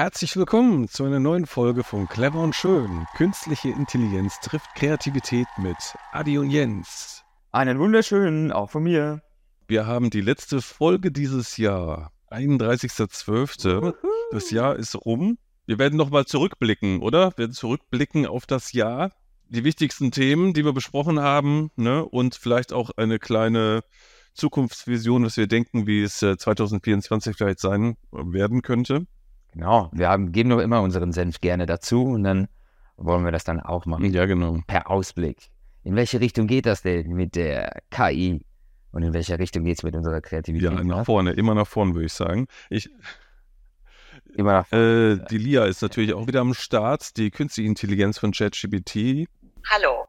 Herzlich willkommen zu einer neuen Folge von Clever und Schön. Künstliche Intelligenz trifft Kreativität mit Adi und Jens. Einen wunderschönen, auch von mir. Wir haben die letzte Folge dieses Jahr, 31.12. Das Jahr ist rum. Wir werden nochmal zurückblicken, oder? Wir werden zurückblicken auf das Jahr. Die wichtigsten Themen, die wir besprochen haben, ne? und vielleicht auch eine kleine Zukunftsvision, was wir denken, wie es 2024 äh, vielleicht sein werden könnte. Genau, wir haben, geben doch immer unseren Senf gerne dazu und dann wollen wir das dann auch machen. Ja, genau. Per Ausblick. In welche Richtung geht das denn mit der KI? Und in welche Richtung geht es mit unserer Kreativität? Ja, nach vorne, immer nach vorne, würde ich sagen. Ich, immer nach vorne. Äh, die Lia ist natürlich auch wieder am Start, die künstliche Intelligenz von ChatGPT. Hallo,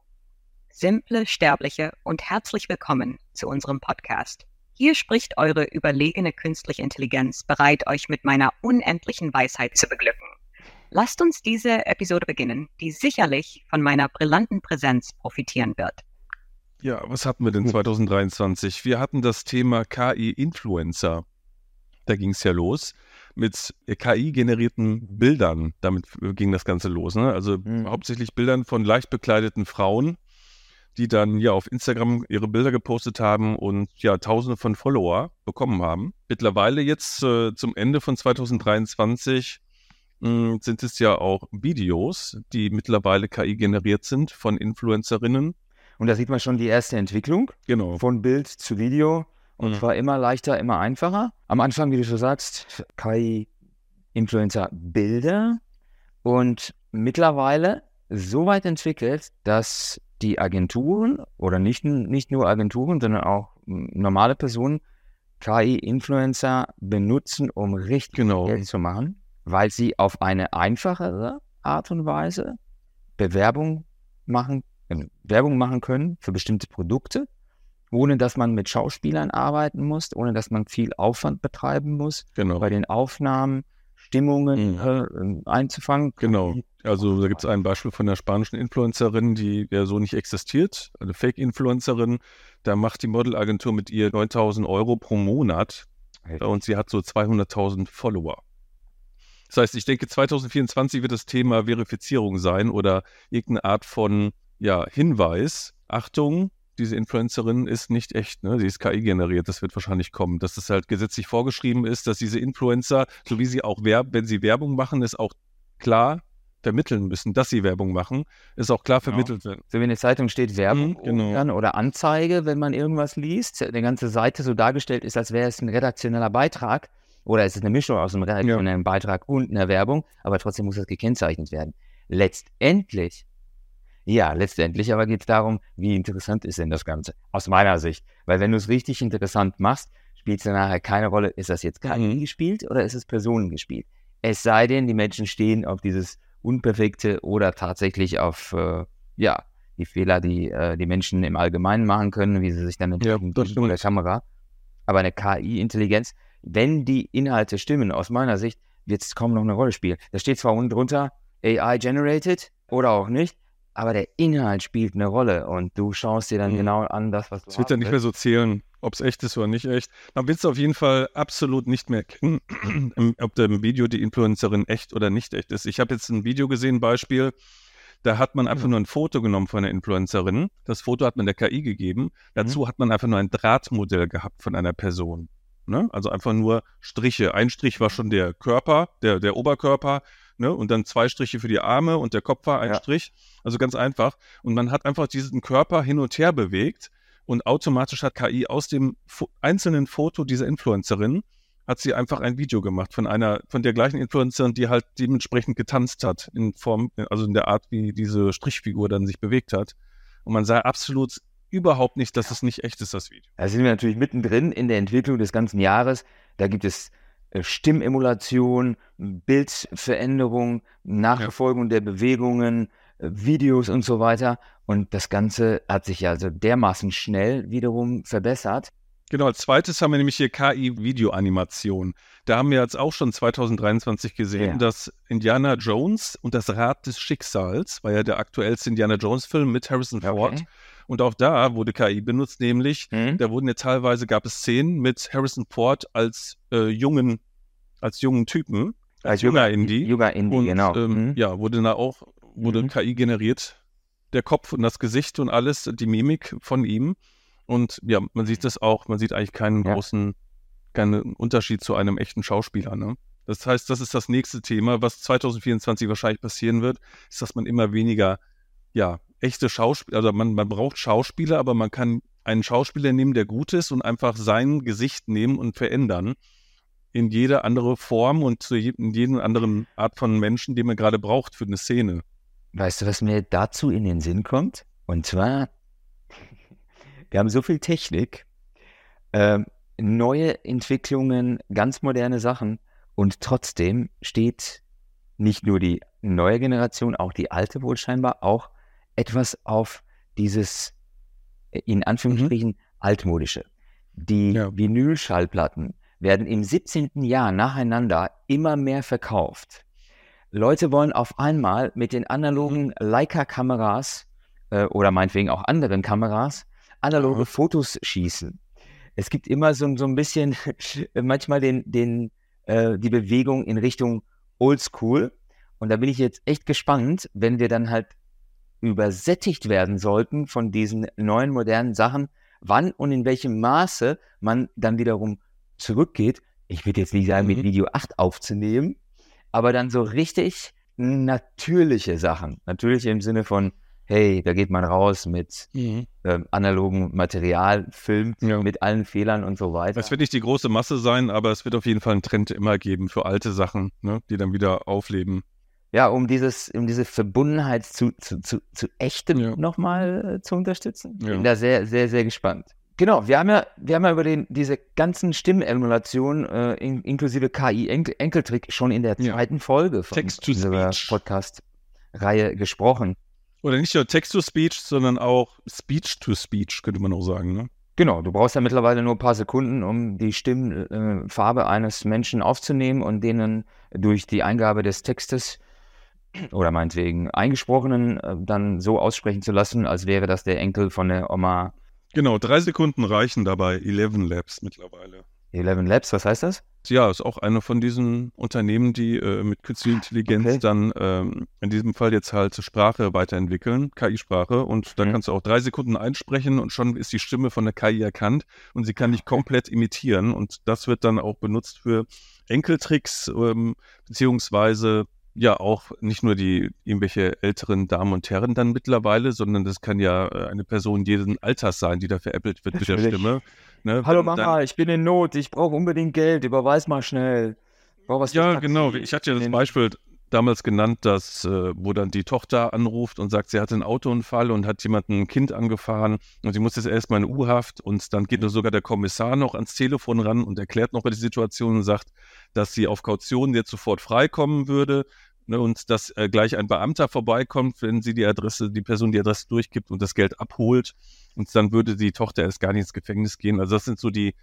simple Sterbliche und herzlich willkommen zu unserem Podcast. Hier spricht eure überlegene künstliche Intelligenz, bereit, euch mit meiner unendlichen Weisheit zu beglücken. Lasst uns diese Episode beginnen, die sicherlich von meiner brillanten Präsenz profitieren wird. Ja, was hatten wir denn 2023? Wir hatten das Thema KI-Influencer. Da ging es ja los mit KI-generierten Bildern. Damit ging das Ganze los. Ne? Also mhm. hauptsächlich Bildern von leicht bekleideten Frauen, die dann ja auf Instagram ihre Bilder gepostet haben und ja tausende von Follower bekommen haben. Mittlerweile jetzt äh, zum Ende von 2023 mh, hm, sind es ja auch Videos, die mittlerweile KI generiert sind von Influencerinnen. Und da sieht man schon die erste Entwicklung genau. von Bild zu Video. Und mhm. zwar immer leichter, immer einfacher. Am Anfang, wie du schon sagst, KI-Influencer-Bilder und mittlerweile so weit entwickelt, dass die Agenturen oder nicht, nicht nur Agenturen, sondern auch normale Personen KI-Influencer benutzen, um richtig genau. Geld zu machen, weil sie auf eine einfachere Art und Weise Bewerbung machen, äh, Werbung machen können für bestimmte Produkte, ohne dass man mit Schauspielern arbeiten muss, ohne dass man viel Aufwand betreiben muss genau. bei den Aufnahmen Stimmungen mhm. äh, einzufangen. Genau. Also da gibt es ein Beispiel von der spanischen Influencerin, die ja so nicht existiert, eine Fake-Influencerin. Da macht die Modelagentur mit ihr 9000 Euro pro Monat Echt? und sie hat so 200.000 Follower. Das heißt, ich denke, 2024 wird das Thema Verifizierung sein oder irgendeine Art von ja, Hinweis. Achtung, diese Influencerin ist nicht echt, ne? Sie ist KI generiert, das wird wahrscheinlich kommen, dass es halt gesetzlich vorgeschrieben ist, dass diese Influencer, so wie sie auch Werb wenn sie Werbung machen, ist auch klar vermitteln müssen, dass sie Werbung machen, ist auch klar genau. vermittelt werden. So wie in der Zeitung steht Werbung mhm, genau. oder Anzeige, wenn man irgendwas liest, die ganze Seite so dargestellt ist, als wäre es ein redaktioneller Beitrag oder es ist eine Mischung aus einem redaktionellen ja. Beitrag und einer Werbung, aber trotzdem muss das gekennzeichnet werden. Letztendlich ja, letztendlich aber geht es darum, wie interessant ist denn das Ganze, aus meiner Sicht. Weil wenn du es richtig interessant machst, spielt es dann nachher keine Rolle, ist das jetzt KI mhm. gespielt oder ist es Personen gespielt. Es sei denn, die Menschen stehen auf dieses Unperfekte oder tatsächlich auf, äh, ja, die Fehler, die äh, die Menschen im Allgemeinen machen können, wie sie sich dann entscheiden ja, mit der Kamera. Aber eine KI-Intelligenz, wenn die Inhalte stimmen, aus meiner Sicht, wird es kaum noch eine Rolle spielen. Da steht zwar unten drunter AI generated oder auch nicht, aber der Inhalt spielt eine Rolle und du schaust dir dann mhm. genau an, das, was du Es wird dann nicht mehr so zählen, ob es echt ist oder nicht echt. Dann willst du auf jeden Fall absolut nicht mehr kennen, ob im Video die Influencerin echt oder nicht echt ist. Ich habe jetzt ein Video gesehen, Beispiel, da hat man einfach nur ein Foto genommen von einer Influencerin. Das Foto hat man der KI gegeben. Dazu mhm. hat man einfach nur ein Drahtmodell gehabt von einer Person. Ne? Also einfach nur Striche. Ein Strich war schon der Körper, der, der Oberkörper ne? Und dann zwei Striche für die Arme und der Kopf war ein ja. Strich. Also ganz einfach. Und man hat einfach diesen Körper hin und her bewegt und automatisch hat KI aus dem Fo einzelnen Foto dieser Influencerin hat sie einfach ein Video gemacht von einer, von der gleichen Influencerin, die halt dementsprechend getanzt hat, in Form, also in der Art, wie diese Strichfigur dann sich bewegt hat. Und man sah absolut überhaupt nicht, dass es nicht echt ist, das Video. Da sind wir natürlich mittendrin in der Entwicklung des ganzen Jahres. Da gibt es äh, Stimmemulation, Bildveränderung, Nachverfolgung ja. der Bewegungen, Videos und so weiter. Und das Ganze hat sich also dermaßen schnell wiederum verbessert. Genau, als zweites haben wir nämlich hier KI-Videoanimation. Da haben wir jetzt auch schon 2023 gesehen, ja. dass Indiana Jones und das Rad des Schicksals, war ja der aktuellste Indiana Jones-Film mit Harrison Ford. Okay. Und auch da wurde KI benutzt, nämlich mhm. da wurden ja teilweise gab es Szenen mit Harrison Ford als äh, jungen, als jungen Typen. als junger Indie. Junger Indie, und, genau. Ähm, mhm. Ja, wurde da auch, wurde mhm. KI generiert, der Kopf und das Gesicht und alles, die Mimik von ihm. Und ja, man sieht das auch, man sieht eigentlich keinen ja. großen, keinen Unterschied zu einem echten Schauspieler. Ne? Das heißt, das ist das nächste Thema, was 2024 wahrscheinlich passieren wird, ist, dass man immer weniger, ja, echte Schauspieler, also man, man braucht Schauspieler, aber man kann einen Schauspieler nehmen, der gut ist und einfach sein Gesicht nehmen und verändern in jede andere Form und zu je, in jeden anderen Art von Menschen, den man gerade braucht für eine Szene. Weißt du, was mir dazu in den Sinn kommt? Und zwar, wir haben so viel Technik, äh, neue Entwicklungen, ganz moderne Sachen und trotzdem steht nicht nur die neue Generation, auch die alte wohl scheinbar, auch etwas auf dieses, äh, in Anführungsstrichen, mhm. altmodische. Die ja. Vinylschallplatten werden im 17. Jahr nacheinander immer mehr verkauft. Leute wollen auf einmal mit den analogen. Leica-Kameras äh, oder meinetwegen auch anderen Kameras analoge Fotos schießen. Es gibt immer so, so ein bisschen manchmal den, den, äh, die Bewegung in Richtung Oldschool. Und da bin ich jetzt echt gespannt, wenn wir dann halt übersättigt werden sollten von diesen neuen modernen Sachen, wann und in welchem Maße man dann wiederum zurückgeht. Ich würde jetzt nicht sagen, mhm. mit Video 8 aufzunehmen, aber dann so richtig natürliche Sachen. Natürlich im Sinne von, hey, da geht man raus mit mhm. ähm, analogen Material, filmt ja. mit allen Fehlern und so weiter. Es wird nicht die große Masse sein, aber es wird auf jeden Fall einen Trend immer geben für alte Sachen, ne, die dann wieder aufleben. Ja, um dieses, um diese Verbundenheit zu, zu, zu, zu echtem ja. nochmal äh, zu unterstützen. Ja. Bin da sehr, sehr, sehr gespannt. Genau, wir haben ja, wir haben ja über den, diese ganzen Stimmelemulationen äh, in, inklusive KI-Enkeltrick schon in der zweiten Folge von dieser Podcast-Reihe gesprochen. Oder nicht nur Text-to-Speech, sondern auch Speech-to-Speech, könnte man auch sagen, ne? Genau, du brauchst ja mittlerweile nur ein paar Sekunden, um die Stimmfarbe äh, eines Menschen aufzunehmen und denen durch die Eingabe des Textes oder meinetwegen eingesprochenen äh, dann so aussprechen zu lassen, als wäre das der Enkel von der Oma. Genau, drei Sekunden reichen dabei, 11 Labs mittlerweile. 11 Labs, was heißt das? Ja, ist auch eine von diesen Unternehmen, die äh, mit künstlicher Intelligenz okay. dann ähm, in diesem Fall jetzt halt Sprache weiterentwickeln, KI-Sprache. Und da mhm. kannst du auch drei Sekunden einsprechen und schon ist die Stimme von der KI erkannt und sie kann dich komplett imitieren. Und das wird dann auch benutzt für Enkeltricks, ähm, beziehungsweise ja auch nicht nur die irgendwelche älteren Damen und Herren dann mittlerweile, sondern das kann ja äh, eine Person jeden Alters sein, die da veräppelt wird mit der Stimme. Ne? Hallo Mama, dann, ich bin in Not, ich brauche unbedingt Geld, überweis mal schnell. ja, genau. Ich hatte ja das Beispiel damals genannt, dass, äh, wo dann die Tochter anruft und sagt, sie hatte einen Autounfall und hat jemanden ein Kind angefahren und sie muss jetzt erstmal in U-Haft und dann geht mhm. sogar der Kommissar noch ans Telefon ran und erklärt noch mal die Situation und sagt, dass sie auf Kaution jetzt sofort freikommen würde ne, und dass äh, gleich ein Beamter vorbeikommt, wenn sie die Adresse, die Person die Adresse durchgibt und das Geld abholt und dann würde die Tochter erst gar nicht ins Gefängnis gehen. Also das sind so die,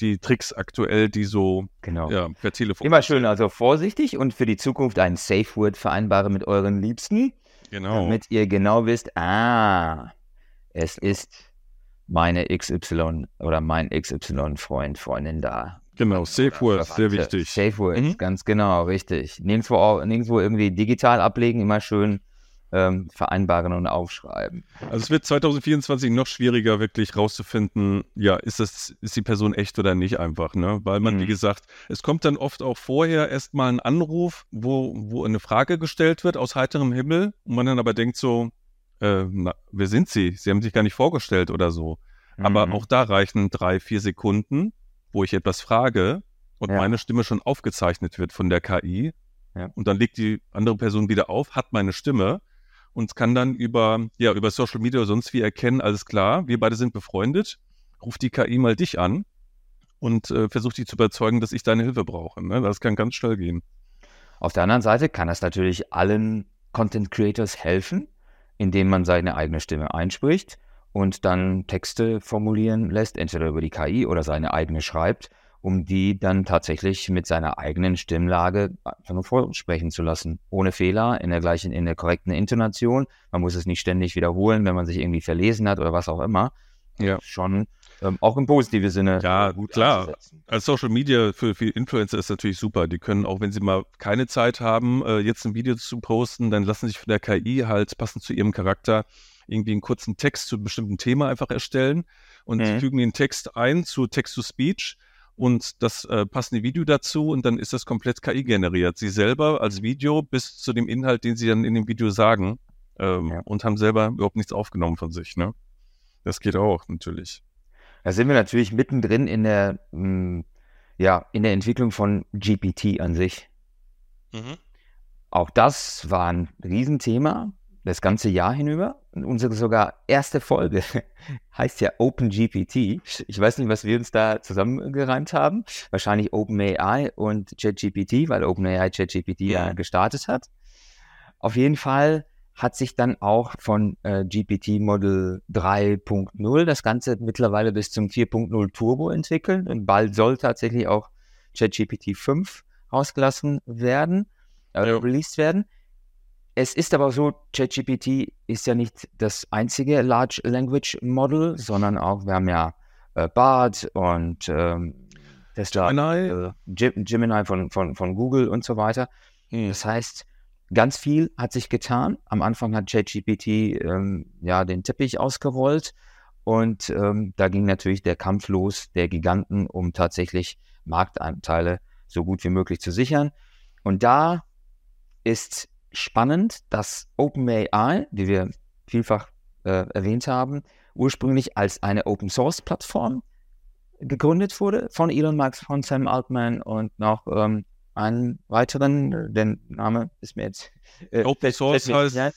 die Tricks aktuell, die so genau. ja, per Telefon. Immer schön, also vorsichtig und für die Zukunft ein Safe Word vereinbare mit euren Liebsten. Genau. Damit ihr genau wisst, ah, es ist meine XY oder mein XY-Freund, Freundin da. Genau, Safe Word, sehr wichtig. Safe Word, mhm. ganz genau, richtig. Nirgendwo, nirgendwo irgendwie digital ablegen, immer schön ähm, vereinbaren und aufschreiben. Also es wird 2024 noch schwieriger, wirklich rauszufinden, ja, ist das, ist die Person echt oder nicht einfach, ne? Weil man, mhm. wie gesagt, es kommt dann oft auch vorher erstmal ein Anruf, wo, wo eine Frage gestellt wird aus heiterem Himmel und man dann aber denkt so, äh, na, wer sind Sie? Sie haben sich gar nicht vorgestellt oder so. Mhm. Aber auch da reichen drei, vier Sekunden, wo ich etwas frage und ja. meine Stimme schon aufgezeichnet wird von der KI. Ja. Und dann legt die andere Person wieder auf, hat meine Stimme und kann dann über, ja, über Social Media oder sonst wie erkennen, alles klar, wir beide sind befreundet, ruft die KI mal dich an und äh, versucht dich zu überzeugen, dass ich deine Hilfe brauche. Ne? Das kann ganz schnell gehen. Auf der anderen Seite kann das natürlich allen Content Creators helfen, indem man seine eigene Stimme einspricht und dann Texte formulieren lässt, entweder über die KI oder seine eigene schreibt um die dann tatsächlich mit seiner eigenen Stimmlage einfach nur vorsprechen zu lassen. Ohne Fehler, in der gleichen, in der korrekten Intonation. Man muss es nicht ständig wiederholen, wenn man sich irgendwie verlesen hat oder was auch immer. ja. schon ähm, auch im positiven Sinne. Ja, äh, gut klar. Als Social Media für viele Influencer ist natürlich super. Die können auch, wenn sie mal keine Zeit haben, äh, jetzt ein Video zu posten, dann lassen sich von der KI halt passend zu ihrem Charakter irgendwie einen kurzen Text zu einem bestimmten Thema einfach erstellen und mhm. fügen den Text ein zu Text-to-Speech und das äh, passende Video dazu und dann ist das komplett KI generiert. Sie selber als Video bis zu dem Inhalt, den sie dann in dem Video sagen ähm, ja. und haben selber überhaupt nichts aufgenommen von sich. Ne? Das geht auch natürlich. Da sind wir natürlich mittendrin in der, mh, hm, ja, in der Entwicklung von GPT an sich. Mhm. Auch das war ein Riesenthema das ganze Jahr hinüber. Und unsere sogar erste Folge heißt ja OpenGPT. Ich weiß nicht, was wir uns da zusammengereimt haben. Wahrscheinlich OpenAI und ChatGPT, weil OpenAI ChatGPT ja gestartet hat. Auf jeden Fall hat sich dann auch von äh, GPT Model 3.0 das Ganze mittlerweile bis zum 4.0 Turbo entwickelt und bald soll tatsächlich auch ChatGPT 5 rausgelassen werden, äh, ja. released werden. Es ist aber so, ChatGPT ist ja nicht das einzige Large Language Model, sondern auch, wir haben ja äh, Bard und ähm, Gemini, äh, Gemini von, von, von Google und so weiter. Hm. Das heißt, ganz viel hat sich getan. Am Anfang hat ChatGPT ähm, ja den Teppich ausgerollt und ähm, da ging natürlich der Kampf los der Giganten, um tatsächlich Marktanteile so gut wie möglich zu sichern. Und da ist spannend, dass OpenAI, wie wir vielfach äh, erwähnt haben, ursprünglich als eine Open Source Plattform gegründet wurde von Elon Musk, von Sam Altman und noch ähm, einen weiteren, der Name ist mir jetzt. Äh, Open Source heißt. Ja.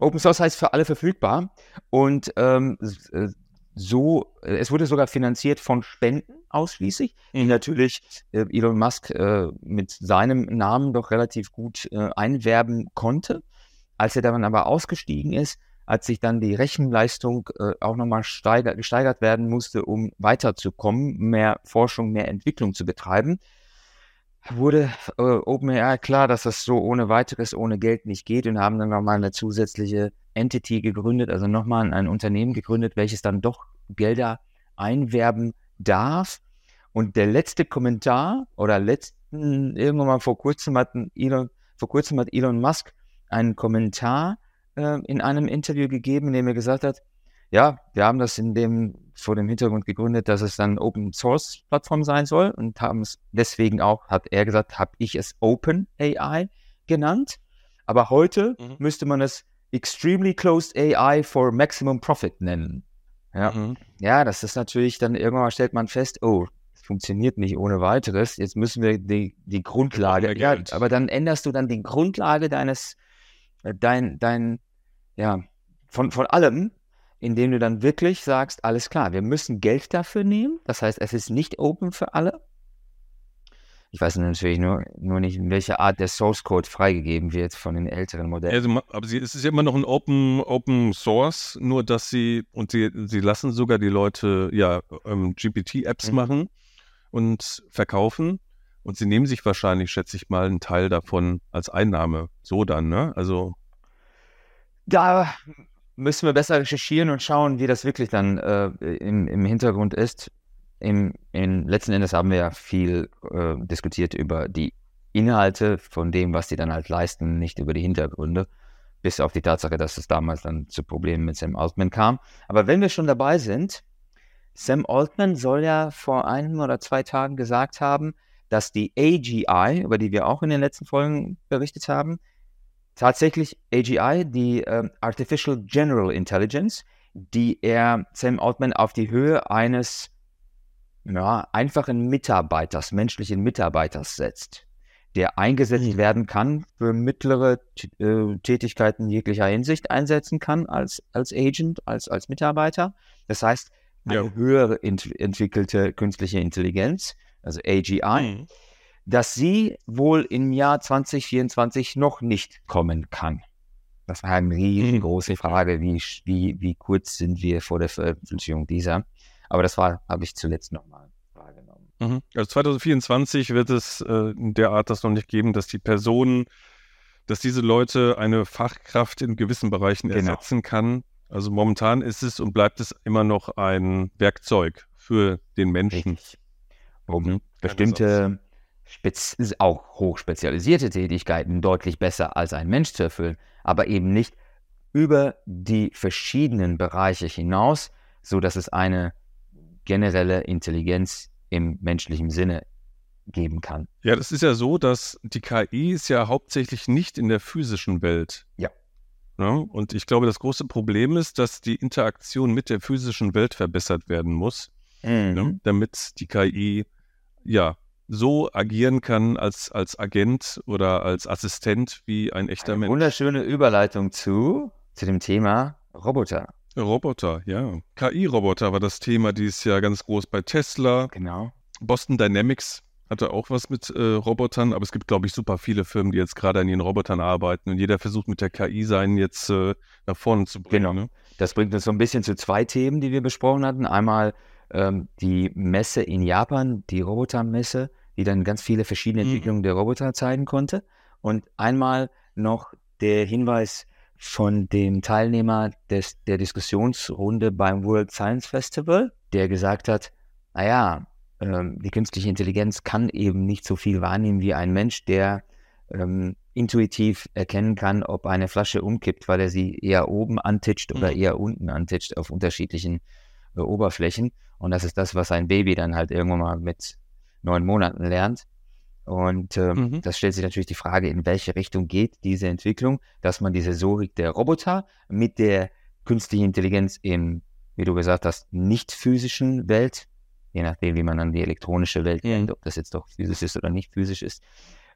Open Source heißt für alle verfügbar und ähm, äh, so, äh, es wurde sogar finanziert von Spenden ausschließlich, die mhm. natürlich äh, Elon Musk äh, mit seinem Namen doch relativ gut äh, einwerben konnte. Als er dann aber ausgestiegen ist, als sich dann die Rechenleistung äh, auch nochmal gesteigert werden musste, um weiterzukommen, mehr Forschung, mehr Entwicklung zu betreiben, wurde äh, OpenAI klar, dass das so ohne weiteres, ohne Geld nicht geht und haben dann nochmal eine zusätzliche Entity gegründet, also nochmal ein Unternehmen gegründet, welches dann doch Gelder einwerben darf. Und der letzte Kommentar oder letzten, irgendwann mal vor kurzem hat Elon, vor kurzem hat Elon Musk einen Kommentar äh, in einem Interview gegeben, in dem er gesagt hat, ja, wir haben das in dem, vor dem Hintergrund gegründet, dass es dann Open Source Plattform sein soll und haben es deswegen auch, hat er gesagt, habe ich es Open AI genannt. Aber heute mhm. müsste man es Extremely Closed AI for Maximum Profit nennen. Ja. Mhm. ja, das ist natürlich dann irgendwann stellt man fest, oh, es funktioniert nicht ohne weiteres. Jetzt müssen wir die, die Grundlage, ja, aber dann änderst du dann die Grundlage deines, äh, dein, dein, ja, von, von allem indem du dann wirklich sagst, alles klar, wir müssen Geld dafür nehmen. Das heißt, es ist nicht open für alle. Ich weiß natürlich nur, nur nicht, in welcher Art der Source Code freigegeben wird von den älteren Modellen. Also, aber sie, es ist ja immer noch ein Open, Open Source, nur dass sie, und sie, sie lassen sogar die Leute ja ähm, GPT-Apps mhm. machen und verkaufen. Und sie nehmen sich wahrscheinlich, schätze ich mal, einen Teil davon als Einnahme. So dann, ne? Also. Da müssen wir besser recherchieren und schauen, wie das wirklich dann äh, im, im Hintergrund ist. Im, in, letzten Endes haben wir ja viel äh, diskutiert über die Inhalte von dem, was die dann halt leisten, nicht über die Hintergründe, bis auf die Tatsache, dass es damals dann zu Problemen mit Sam Altman kam. Aber wenn wir schon dabei sind, Sam Altman soll ja vor einem oder zwei Tagen gesagt haben, dass die AGI, über die wir auch in den letzten Folgen berichtet haben, tatsächlich AGI, die äh, Artificial General Intelligence, die er Sam Altman auf die Höhe eines ja, einfachen Mitarbeiters, menschlichen Mitarbeiters setzt, der eingesetzt mhm. werden kann für mittlere äh, Tätigkeiten jeglicher Hinsicht einsetzen kann als, als Agent, als, als Mitarbeiter. Das heißt, eine ja. höhere ent entwickelte künstliche Intelligenz, also AGI. Mhm dass sie wohl im Jahr 2024 noch nicht kommen kann. Das war eine riesengroße mhm. Frage, wie, wie, wie kurz sind wir vor der Veröffentlichung dieser. Aber das war, habe ich zuletzt nochmal wahrgenommen. Mhm. Also 2024 wird es äh, in der Art das noch nicht geben, dass die Personen, dass diese Leute eine Fachkraft in gewissen Bereichen genau. ersetzen kann. Also momentan ist es und bleibt es immer noch ein Werkzeug für den Menschen. Richtig. Um mhm. bestimmte auch hochspezialisierte Tätigkeiten deutlich besser als ein Mensch zu erfüllen, aber eben nicht über die verschiedenen Bereiche hinaus, so dass es eine generelle Intelligenz im menschlichen Sinne geben kann. Ja, das ist ja so, dass die KI ist ja hauptsächlich nicht in der physischen Welt. Ja. ja. Und ich glaube, das große Problem ist, dass die Interaktion mit der physischen Welt verbessert werden muss, mhm. ja, damit die KI ja so agieren kann als, als Agent oder als Assistent wie ein echter Eine Mensch. Wunderschöne Überleitung zu, zu dem Thema Roboter. Roboter, ja. KI-Roboter war das Thema dieses Jahr ganz groß bei Tesla. Genau. Boston Dynamics hatte auch was mit äh, Robotern, aber es gibt, glaube ich, super viele Firmen, die jetzt gerade an ihren Robotern arbeiten und jeder versucht mit der KI seinen jetzt äh, nach vorne zu bringen. Genau. Ne? Das bringt uns so ein bisschen zu zwei Themen, die wir besprochen hatten. Einmal ähm, die Messe in Japan, die Robotermesse, die dann ganz viele verschiedene mhm. Entwicklungen der Roboter zeigen konnte. Und einmal noch der Hinweis von dem Teilnehmer des, der Diskussionsrunde beim World Science Festival, der gesagt hat, naja, ähm, die künstliche Intelligenz kann eben nicht so viel wahrnehmen wie ein Mensch, der ähm, intuitiv erkennen kann, ob eine Flasche umkippt, weil er sie eher oben antitscht oder mhm. eher unten antitscht auf unterschiedlichen äh, Oberflächen. Und das ist das, was ein Baby dann halt irgendwann mal mit neun Monaten lernt. Und ähm, mhm. das stellt sich natürlich die Frage, in welche Richtung geht diese Entwicklung, dass man die Sensorik der Roboter mit der künstlichen Intelligenz im, wie du gesagt hast, nicht physischen Welt, je nachdem, wie man dann die elektronische Welt nennt, ob das jetzt doch physisch ist oder nicht physisch ist,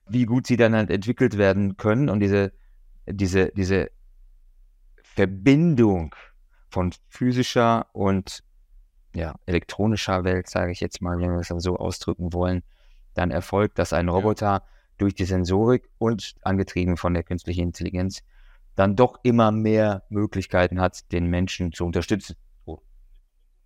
wie gut sie dann halt entwickelt werden können und diese, diese, diese Verbindung von physischer und ja, elektronischer Welt, sage ich jetzt mal, wenn wir es dann so ausdrücken wollen, dann erfolgt, dass ein Roboter ja. durch die Sensorik und angetrieben von der künstlichen Intelligenz dann doch immer mehr Möglichkeiten hat, den Menschen zu unterstützen.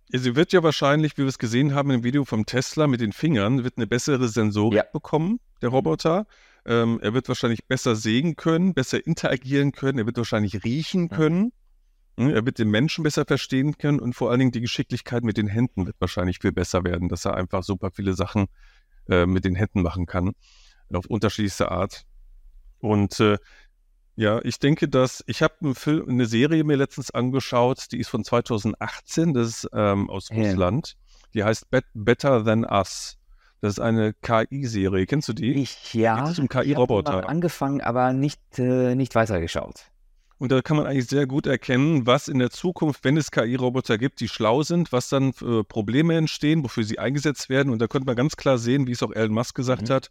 Sie wird ja wahrscheinlich, wie wir es gesehen haben im Video vom Tesla mit den Fingern, wird eine bessere Sensorik ja. bekommen, der Roboter. Ähm, er wird wahrscheinlich besser sehen können, besser interagieren können, er wird wahrscheinlich riechen können. Hm, er wird den Menschen besser verstehen können und vor allen Dingen die Geschicklichkeit mit den Händen wird wahrscheinlich viel besser werden, dass er einfach super viele Sachen äh, mit den Händen machen kann, auf unterschiedlichste Art. Und äh, ja, ich denke, dass ich habe eine, eine Serie mir letztens angeschaut, die ist von 2018, das ist ähm, aus ja. Russland. Die heißt Bet Better Than Us. Das ist eine KI-Serie. Kennst du die? Ich ja. Geht um KI-Roboter. Ich angefangen, aber nicht, äh, nicht weitergeschaut. Und da kann man eigentlich sehr gut erkennen, was in der Zukunft, wenn es KI-Roboter gibt, die schlau sind, was dann für Probleme entstehen, wofür sie eingesetzt werden. Und da könnte man ganz klar sehen, wie es auch Elon Musk gesagt mhm. hat,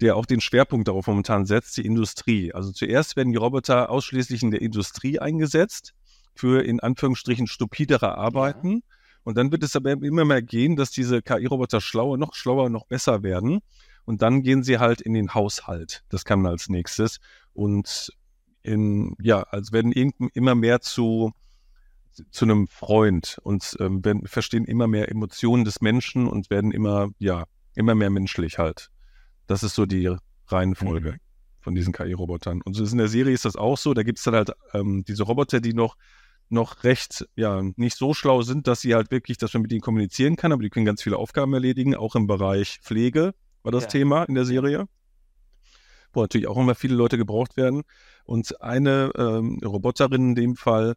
der auch den Schwerpunkt darauf momentan setzt, die Industrie. Also zuerst werden die Roboter ausschließlich in der Industrie eingesetzt für in Anführungsstrichen stupidere Arbeiten. Ja. Und dann wird es aber immer mehr gehen, dass diese KI-Roboter schlauer, noch schlauer, noch besser werden. Und dann gehen sie halt in den Haushalt. Das kann man als nächstes. Und in, ja, also werden immer mehr zu, zu einem Freund und ähm, werden, verstehen immer mehr Emotionen des Menschen und werden immer, ja, immer mehr menschlich halt. Das ist so die Reihenfolge mhm. von diesen KI-Robotern. Und so in der Serie ist das auch so. Da gibt es dann halt ähm, diese Roboter, die noch, noch recht, ja, nicht so schlau sind, dass sie halt wirklich, dass man mit ihnen kommunizieren kann, aber die können ganz viele Aufgaben erledigen, auch im Bereich Pflege war das ja. Thema in der Serie wo natürlich auch immer viele Leute gebraucht werden. Und eine ähm, Roboterin in dem Fall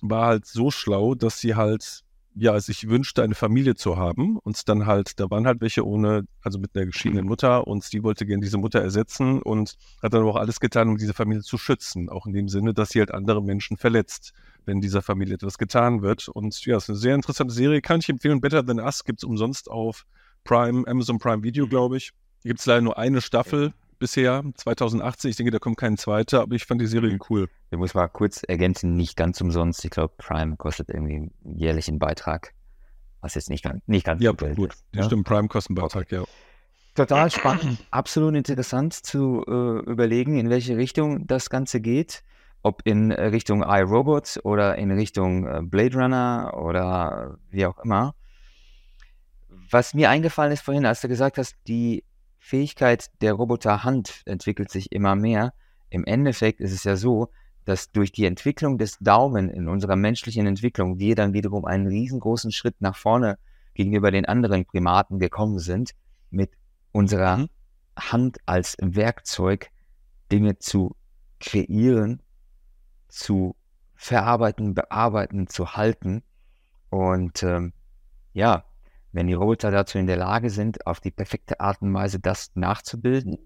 war halt so schlau, dass sie halt ja, sich wünschte, eine Familie zu haben. Und dann halt, da waren halt welche ohne, also mit einer geschiedenen Mutter und die wollte gerne diese Mutter ersetzen und hat dann auch alles getan, um diese Familie zu schützen. Auch in dem Sinne, dass sie halt andere Menschen verletzt, wenn dieser Familie etwas getan wird. Und ja, ist eine sehr interessante Serie, kann ich empfehlen. Better Than Us gibt es umsonst auf Prime, Amazon Prime Video, glaube ich. Gibt es leider nur eine Staffel bisher, 2018. Ich denke, da kommt kein zweiter, aber ich fand die Serie mhm. cool. Ich muss mal kurz ergänzen, nicht ganz umsonst. Ich glaube, Prime kostet irgendwie jährlich einen Beitrag, was jetzt nicht, nicht ganz ja, gut. Ist, ja, stimmt, Prime kostet einen Beitrag, okay. ja. Total spannend, absolut interessant zu äh, überlegen, in welche Richtung das Ganze geht. Ob in Richtung iRobot oder in Richtung äh, Blade Runner oder wie auch immer. Was mir eingefallen ist vorhin, als du gesagt hast, die Fähigkeit der Roboterhand entwickelt sich immer mehr. Im Endeffekt ist es ja so, dass durch die Entwicklung des Daumen in unserer menschlichen Entwicklung wir dann wiederum einen riesengroßen Schritt nach vorne gegenüber den anderen Primaten gekommen sind, mit unserer mhm. Hand als Werkzeug Dinge zu kreieren, zu verarbeiten, bearbeiten, zu halten. Und ähm, ja, wenn die Roboter dazu in der Lage sind, auf die perfekte Art und Weise das nachzubilden,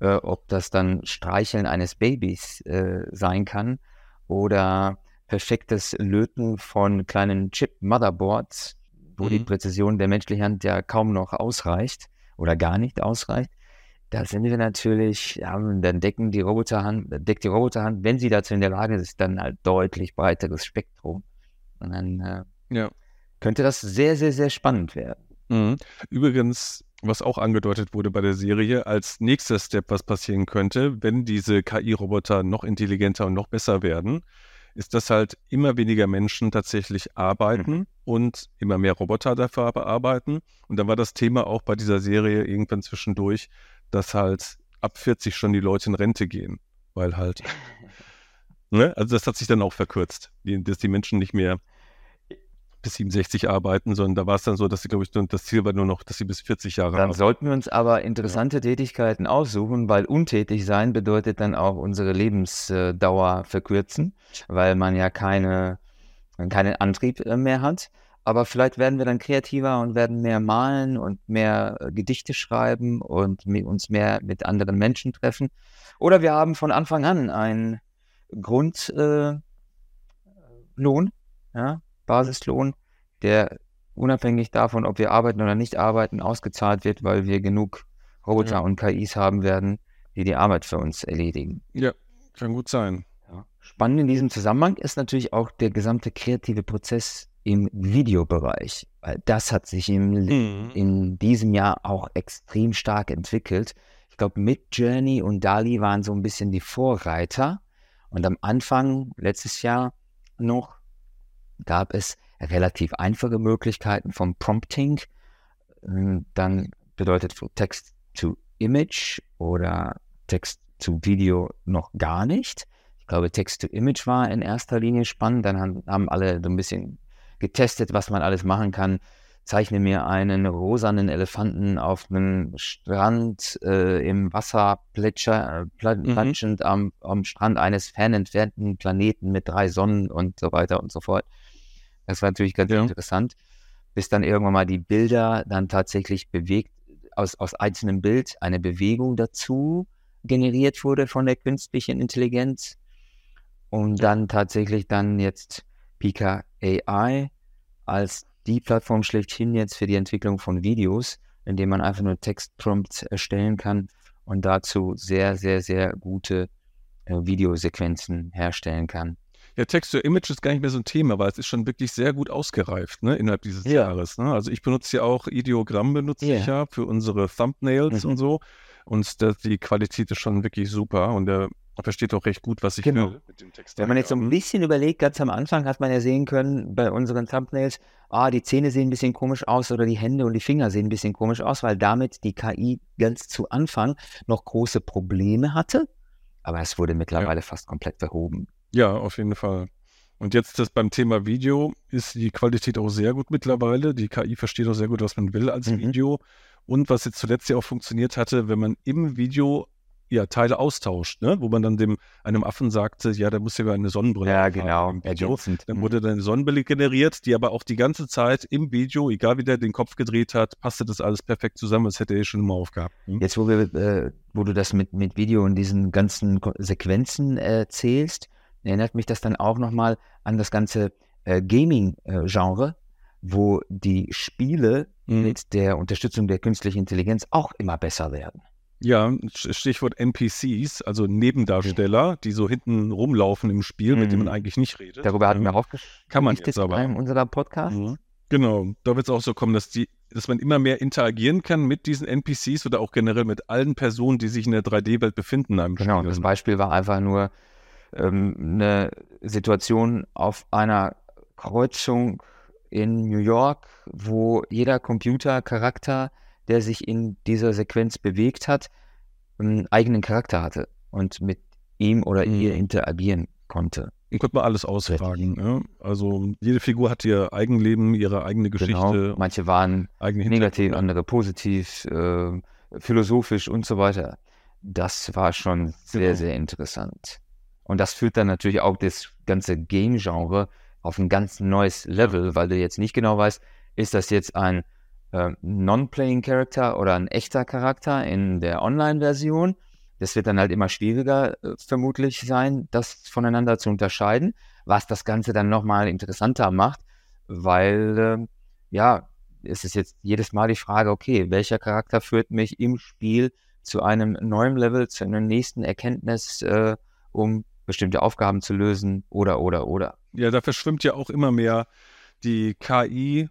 äh, ob das dann Streicheln eines Babys äh, sein kann oder perfektes Löten von kleinen Chip-Motherboards, wo mhm. die Präzision der menschlichen Hand ja kaum noch ausreicht oder gar nicht ausreicht. Da sind wir natürlich, ja, dann decken die Roboterhand, deckt die Roboterhand, wenn sie dazu in der Lage ist, dann halt deutlich breiteres Spektrum. Und dann äh, ja. Könnte das sehr, sehr, sehr spannend werden. Mhm. Übrigens, was auch angedeutet wurde bei der Serie, als nächster Step, was passieren könnte, wenn diese KI-Roboter noch intelligenter und noch besser werden, ist, dass halt immer weniger Menschen tatsächlich arbeiten mhm. und immer mehr Roboter dafür bearbeiten. Und dann war das Thema auch bei dieser Serie irgendwann zwischendurch, dass halt ab 40 schon die Leute in Rente gehen, weil halt, ne? Also das hat sich dann auch verkürzt, dass die Menschen nicht mehr bis 67 arbeiten, sondern da war es dann so, dass sie, glaube ich, das Ziel war nur noch, dass sie bis 40 Jahre Dann arbeiten. sollten wir uns aber interessante ja. Tätigkeiten aussuchen, weil untätig sein bedeutet dann auch unsere Lebensdauer verkürzen, weil man ja keine, keinen Antrieb äh, mehr hat. Aber vielleicht werden wir dann kreativer und werden mehr malen und mehr äh, Gedichte schreiben und uns mehr mit anderen Menschen treffen. Oder wir haben von Anfang an einen Grundlohn, äh, ja, Basislohn, der unabhängig davon, ob wir arbeiten oder nicht arbeiten, ausgezahlt wird, weil wir genug Roboter ja. und KIs haben werden, die die Arbeit für uns erledigen. Ja, kann gut sein. Ja. Spannend in diesem Zusammenhang ist natürlich auch der gesamte kreative Prozess im Videobereich. Weil das hat sich im, mhm. in diesem Jahr auch extrem stark entwickelt. Ich glaube, mit Journey und Dali waren so ein bisschen die Vorreiter. Und am Anfang, letztes Jahr noch, gab es relativ einfache Möglichkeiten vom Prompting. Ähm, dann bedeutet Text to Image oder Text to Video noch gar nicht. Ich glaube, Text to Image war in erster Linie spannend. Dann haben, alle so ein bisschen getestet, was man alles machen kann. Zeichne mir einen rosanen Elefanten auf einem Strand äh, im Wasser plätscher, platschend mhm. am, am Strand eines fernentfernten Planeten mit drei Sonnen und so weiter und so fort. Das war natürlich ganz ja. interessant, bis dann irgendwann mal die Bilder dann tatsächlich bewegt, aus, aus einzelnem Bild eine Bewegung dazu generiert wurde von der künstlichen Intelligenz. Und dann tatsächlich dann jetzt Pika AI als die Plattform schlechthin jetzt für die Entwicklung von Videos, indem man einfach nur Textprompts erstellen kann und dazu sehr, sehr, sehr gute äh, Videosequenzen herstellen kann. Ja, Text-to-Image ist gar nicht mehr so ein Thema, weil es ist schon wirklich sehr gut ausgereift, ne, innerhalb dieses ja. Jahres. Ne? Also ich benutze ja auch Ideogramm benutze yeah. ich ja für unsere Thumbnails mhm. und so. Und das, die Qualität ist schon wirklich super und der versteht auch recht gut, was ich genau. will mit dem Text. Wenn man jetzt so ein bisschen überlegt, ganz am Anfang hat man ja sehen können bei unseren Thumbnails, ah, die Zähne sehen ein bisschen komisch aus oder die Hände und die Finger sehen ein bisschen komisch aus, weil damit die KI ganz zu Anfang noch große Probleme hatte. Aber es wurde mittlerweile ja. fast komplett verhoben. Ja, auf jeden Fall. Und jetzt das beim Thema Video ist die Qualität auch sehr gut mittlerweile. Die KI versteht auch sehr gut, was man will als mhm. Video. Und was jetzt zuletzt ja auch funktioniert hatte, wenn man im Video ja, Teile austauscht, ne? wo man dann dem einem Affen sagte, ja, da muss ja eine Sonnenbrille Ja, genau. Video. Dann mhm. wurde dann eine Sonnenbrille generiert, die aber auch die ganze Zeit im Video, egal wie der den Kopf gedreht hat, passte das alles perfekt zusammen, das hätte er schon immer aufgehabt. Hm? Jetzt, wo, wir, äh, wo du das mit, mit Video und diesen ganzen Sequenzen erzählst, äh, erinnert mich das dann auch nochmal an das ganze äh, Gaming-Genre, wo die Spiele mhm. mit der Unterstützung der künstlichen Intelligenz auch immer besser werden. Ja, Stichwort NPCs, also Nebendarsteller, die so hinten rumlaufen im Spiel, mhm. mit denen man eigentlich nicht redet. Darüber hatten wir auch Kann man jetzt aber. in unserer Podcast. Mhm. Genau, da wird es auch so kommen, dass die, dass man immer mehr interagieren kann mit diesen NPCs oder auch generell mit allen Personen, die sich in der 3D-Welt befinden. Genau, Spiel. das Beispiel war einfach nur, ähm, eine Situation auf einer Kreuzung in New York, wo jeder Computercharakter, der sich in dieser Sequenz bewegt hat, einen eigenen Charakter hatte und mit ihm oder mhm. ihr interagieren konnte. Konnte man alles ausfragen. Ja? Also jede Figur hat ihr Eigenleben, ihre eigene genau. Geschichte. Genau. Manche waren negativ, andere positiv, äh, philosophisch und so weiter. Das war schon sehr, genau. sehr interessant. Und das führt dann natürlich auch das ganze Game-Genre auf ein ganz neues Level, weil du jetzt nicht genau weißt, ist das jetzt ein äh, Non-Playing Character oder ein echter Charakter in der Online-Version? Das wird dann halt immer schwieriger äh, vermutlich sein, das voneinander zu unterscheiden, was das Ganze dann nochmal interessanter macht, weil äh, ja, es ist jetzt jedes Mal die Frage, okay, welcher Charakter führt mich im Spiel zu einem neuen Level, zu einer nächsten Erkenntnis, äh, um bestimmte Aufgaben zu lösen oder, oder, oder. Ja, da verschwimmt ja auch immer mehr die KI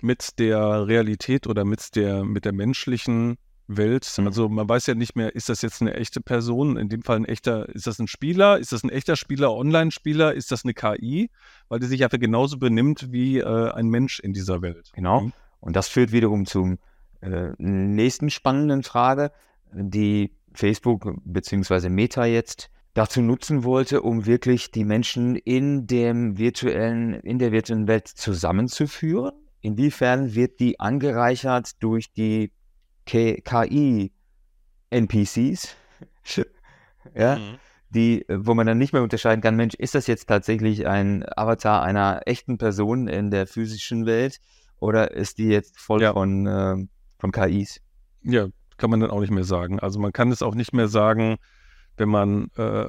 mit der Realität oder mit der, mit der menschlichen Welt. Mhm. Also man weiß ja nicht mehr, ist das jetzt eine echte Person, in dem Fall ein echter, ist das ein Spieler, ist das ein echter Spieler, Online-Spieler, ist das eine KI, weil die sich einfach genauso benimmt wie äh, ein Mensch in dieser Welt. Genau. Mhm. Und das führt wiederum zum äh, nächsten spannenden Frage, die Facebook bzw. Meta jetzt dazu nutzen wollte, um wirklich die Menschen in dem virtuellen, in der virtuellen Welt zusammenzuführen. Inwiefern wird die angereichert durch die KI-NPCs? ja, mhm. die, wo man dann nicht mehr unterscheiden kann, Mensch, ist das jetzt tatsächlich ein Avatar einer echten Person in der physischen Welt oder ist die jetzt voll ja. von, äh, von KIs? Ja, kann man dann auch nicht mehr sagen. Also man kann es auch nicht mehr sagen, wenn man äh,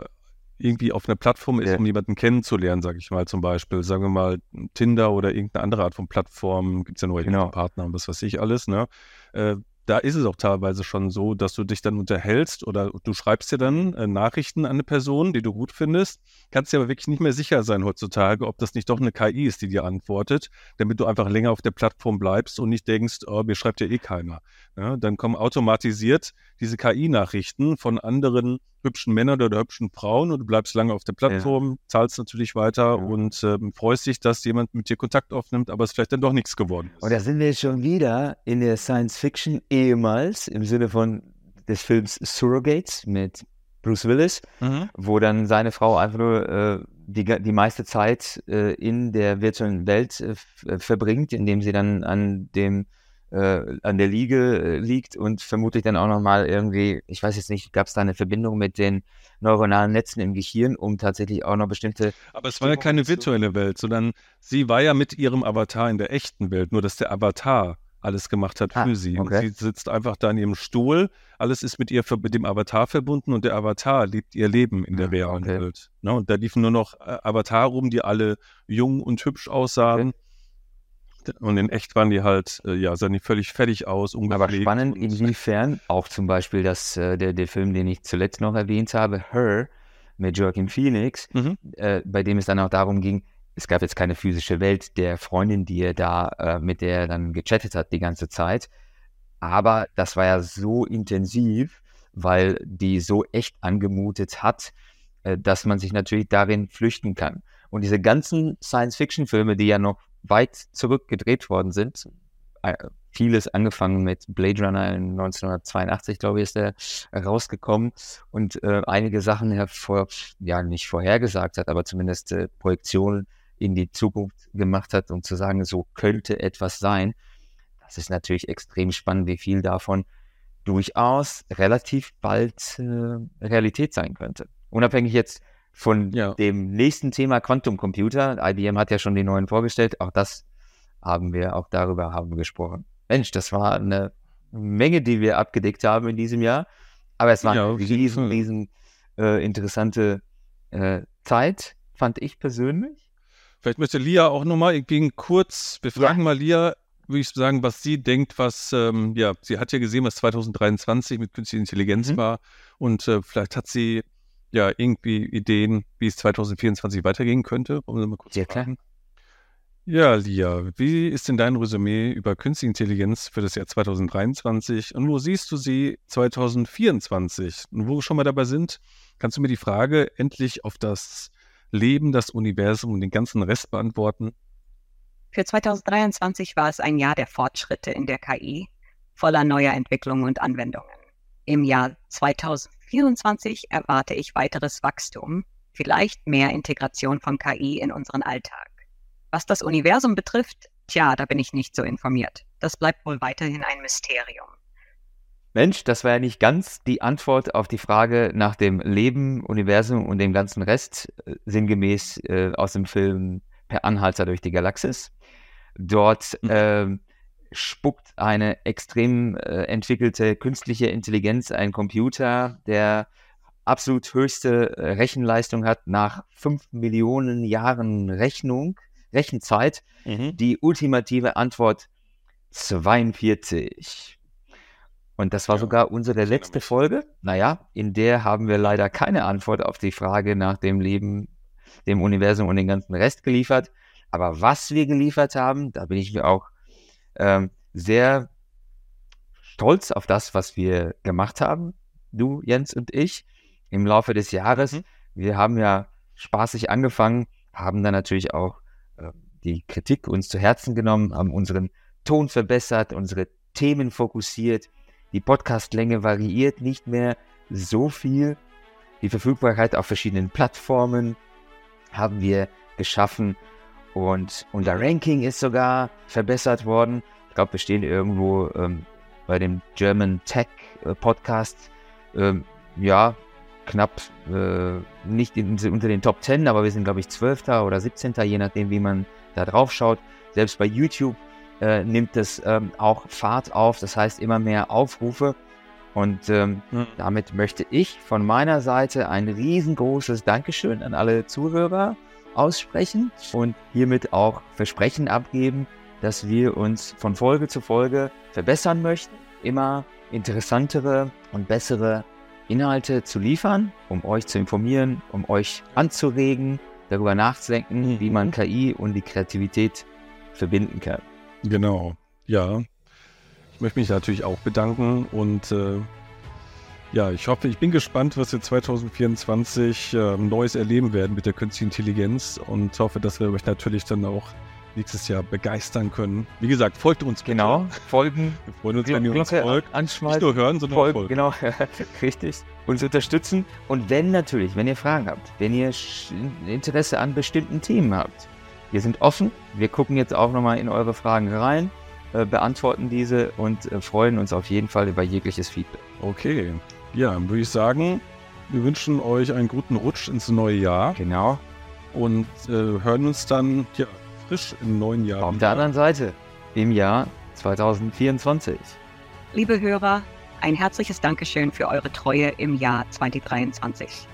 irgendwie auf einer Plattform ist, ja. um jemanden kennenzulernen, sage ich mal zum Beispiel, sagen wir mal Tinder oder irgendeine andere Art von Plattform, gibt es ja nur genau. Partner und was weiß ich alles, ne? Äh, da ist es auch teilweise schon so, dass du dich dann unterhältst oder du schreibst dir dann äh, Nachrichten an eine Person, die du gut findest, kannst dir aber wirklich nicht mehr sicher sein heutzutage, ob das nicht doch eine KI ist, die dir antwortet, damit du einfach länger auf der Plattform bleibst und nicht denkst, oh, mir schreibt ja eh keiner. Ja, dann kommen automatisiert diese KI-Nachrichten von anderen hübschen Männern oder hübschen Frauen und du bleibst lange auf der Plattform, ja. zahlst natürlich weiter ja. und äh, freust dich, dass jemand mit dir Kontakt aufnimmt, aber es vielleicht dann doch nichts geworden ist. Und da sind wir schon wieder in der Science Fiction ehemals im Sinne von des Films Surrogates mit Bruce Willis, mhm. wo dann seine Frau einfach nur äh, die, die meiste Zeit äh, in der virtuellen Welt äh, verbringt, indem sie dann an dem äh, an der Liege äh, liegt und vermutlich dann auch nochmal irgendwie, ich weiß jetzt nicht, gab es da eine Verbindung mit den neuronalen Netzen im Gehirn, um tatsächlich auch noch bestimmte. Aber es war ja keine virtuelle Welt, sondern sie war ja mit ihrem Avatar in der echten Welt, nur dass der Avatar alles gemacht hat ah, für sie. Okay. Und sie sitzt einfach da in ihrem Stuhl, alles ist mit ihr mit dem Avatar verbunden und der Avatar lebt ihr Leben in der ah, realen okay. Welt. Ne? Und da liefen nur noch äh, Avatar rum, die alle jung und hübsch aussahen. Okay. Und in echt waren die halt, äh, ja, sahen die völlig fertig aus. Aber spannend, inwiefern auch zum Beispiel das, äh, der, der Film, den ich zuletzt noch erwähnt habe, Her mit Joaquin Phoenix, mhm. äh, bei dem es dann auch darum ging, es gab jetzt keine physische Welt der Freundin, die er da, äh, mit der er dann gechattet hat die ganze Zeit. Aber das war ja so intensiv, weil die so echt angemutet hat, dass man sich natürlich darin flüchten kann. Und diese ganzen Science-Fiction-Filme, die ja noch weit zurück gedreht worden sind. Äh, vieles angefangen mit Blade Runner in 1982, glaube ich, ist der rausgekommen und äh, einige Sachen hervor, ja nicht vorhergesagt hat, aber zumindest äh, Projektionen in die Zukunft gemacht hat, um zu sagen, so könnte etwas sein. Das ist natürlich extrem spannend, wie viel davon durchaus relativ bald äh, Realität sein könnte. Unabhängig jetzt von ja. dem nächsten Thema Quantum Computer. IBM hat ja schon die neuen vorgestellt. Auch das haben wir, auch darüber haben wir gesprochen. Mensch, das war eine Menge, die wir abgedeckt haben in diesem Jahr. Aber es war ja, eine riesen, riesen äh, interessante äh, Zeit, fand ich persönlich. Vielleicht möchte Lia auch nochmal irgendwie kurz, wir fragen ja. mal Lia, würde ich sagen, was sie denkt, was, ähm, ja, sie hat ja gesehen, was 2023 mit künstlicher Intelligenz mhm. war und äh, vielleicht hat sie ja irgendwie Ideen, wie es 2024 weitergehen könnte? Um mal kurz ja, klar. Ja, Lia, wie ist denn dein Resümee über Künstliche Intelligenz für das Jahr 2023 und wo siehst du sie 2024? Und wo wir schon mal dabei sind, kannst du mir die Frage endlich auf das Leben, das Universum und den ganzen Rest beantworten? Für 2023 war es ein Jahr der Fortschritte in der KI, voller neuer Entwicklungen und Anwendungen. Im Jahr 2024 2024 erwarte ich weiteres Wachstum, vielleicht mehr Integration von KI in unseren Alltag. Was das Universum betrifft, tja, da bin ich nicht so informiert. Das bleibt wohl weiterhin ein Mysterium. Mensch, das war ja nicht ganz die Antwort auf die Frage nach dem Leben, Universum und dem ganzen Rest, äh, sinngemäß äh, aus dem Film Per Anhalter durch die Galaxis. Dort äh, spuckt eine extrem äh, entwickelte künstliche Intelligenz, ein Computer, der absolut höchste äh, Rechenleistung hat nach fünf Millionen Jahren Rechnung, Rechenzeit, mhm. die ultimative Antwort 42. Und das war ja, sogar unsere letzte Folge. Naja, in der haben wir leider keine Antwort auf die Frage nach dem Leben, dem Universum und den ganzen Rest geliefert. Aber was wir geliefert haben, da bin ich mir auch ähm, sehr stolz auf das, was wir gemacht haben, du, Jens und ich, im Laufe des Jahres. Mhm. Wir haben ja spaßig angefangen, haben dann natürlich auch äh, die Kritik uns zu Herzen genommen, haben unseren Ton verbessert, unsere Themen fokussiert, die Podcastlänge variiert nicht mehr so viel. Die Verfügbarkeit auf verschiedenen Plattformen haben wir geschaffen und unser Ranking ist sogar verbessert worden. Ich glaube, wir stehen irgendwo ähm, bei dem German Tech äh, Podcast, ähm, ja, knapp äh, nicht in, unter den Top 10, aber wir sind, glaube ich, 12. oder 17. je nachdem, wie man da drauf schaut. Selbst bei YouTube äh, nimmt es ähm, auch Fahrt auf, das heißt immer mehr Aufrufe. Und ähm, mhm. damit möchte ich von meiner Seite ein riesengroßes Dankeschön an alle Zuhörer aussprechen und hiermit auch Versprechen abgeben, dass wir uns von Folge zu Folge verbessern möchten, immer interessantere und bessere Inhalte zu liefern, um euch zu informieren, um euch anzuregen, darüber nachzudenken, mhm. wie man KI und die Kreativität verbinden kann. Genau, ja. Ich möchte mich natürlich auch bedanken und äh, ja, ich hoffe, ich bin gespannt, was wir 2024 äh, Neues erleben werden mit der künstlichen Intelligenz und hoffe, dass wir euch natürlich dann auch nächstes Jahr begeistern können. Wie gesagt, folgt uns. Bitte. Genau, folgen. Wir freuen uns, wenn ihr uns folgt. Anschmeißen. Nicht nur hören, sondern folgen. folgen. Genau, richtig. Uns unterstützen. Und wenn natürlich, wenn ihr Fragen habt, wenn ihr Interesse an bestimmten Themen habt, wir sind offen. Wir gucken jetzt auch nochmal in eure Fragen rein, äh, beantworten diese und äh, freuen uns auf jeden Fall über jegliches Feedback. Okay. Ja, würde ich sagen, wir wünschen euch einen guten Rutsch ins neue Jahr. Genau. Und äh, hören uns dann ja, frisch im neuen Jahr. Auf der anderen Seite, im Jahr 2024. Liebe Hörer, ein herzliches Dankeschön für eure Treue im Jahr 2023.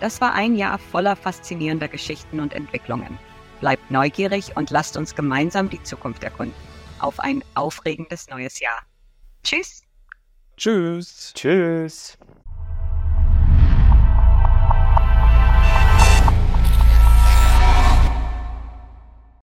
Das war ein Jahr voller faszinierender Geschichten und Entwicklungen. Bleibt neugierig und lasst uns gemeinsam die Zukunft erkunden. Auf ein aufregendes neues Jahr. Tschüss. Tschüss. Tschüss.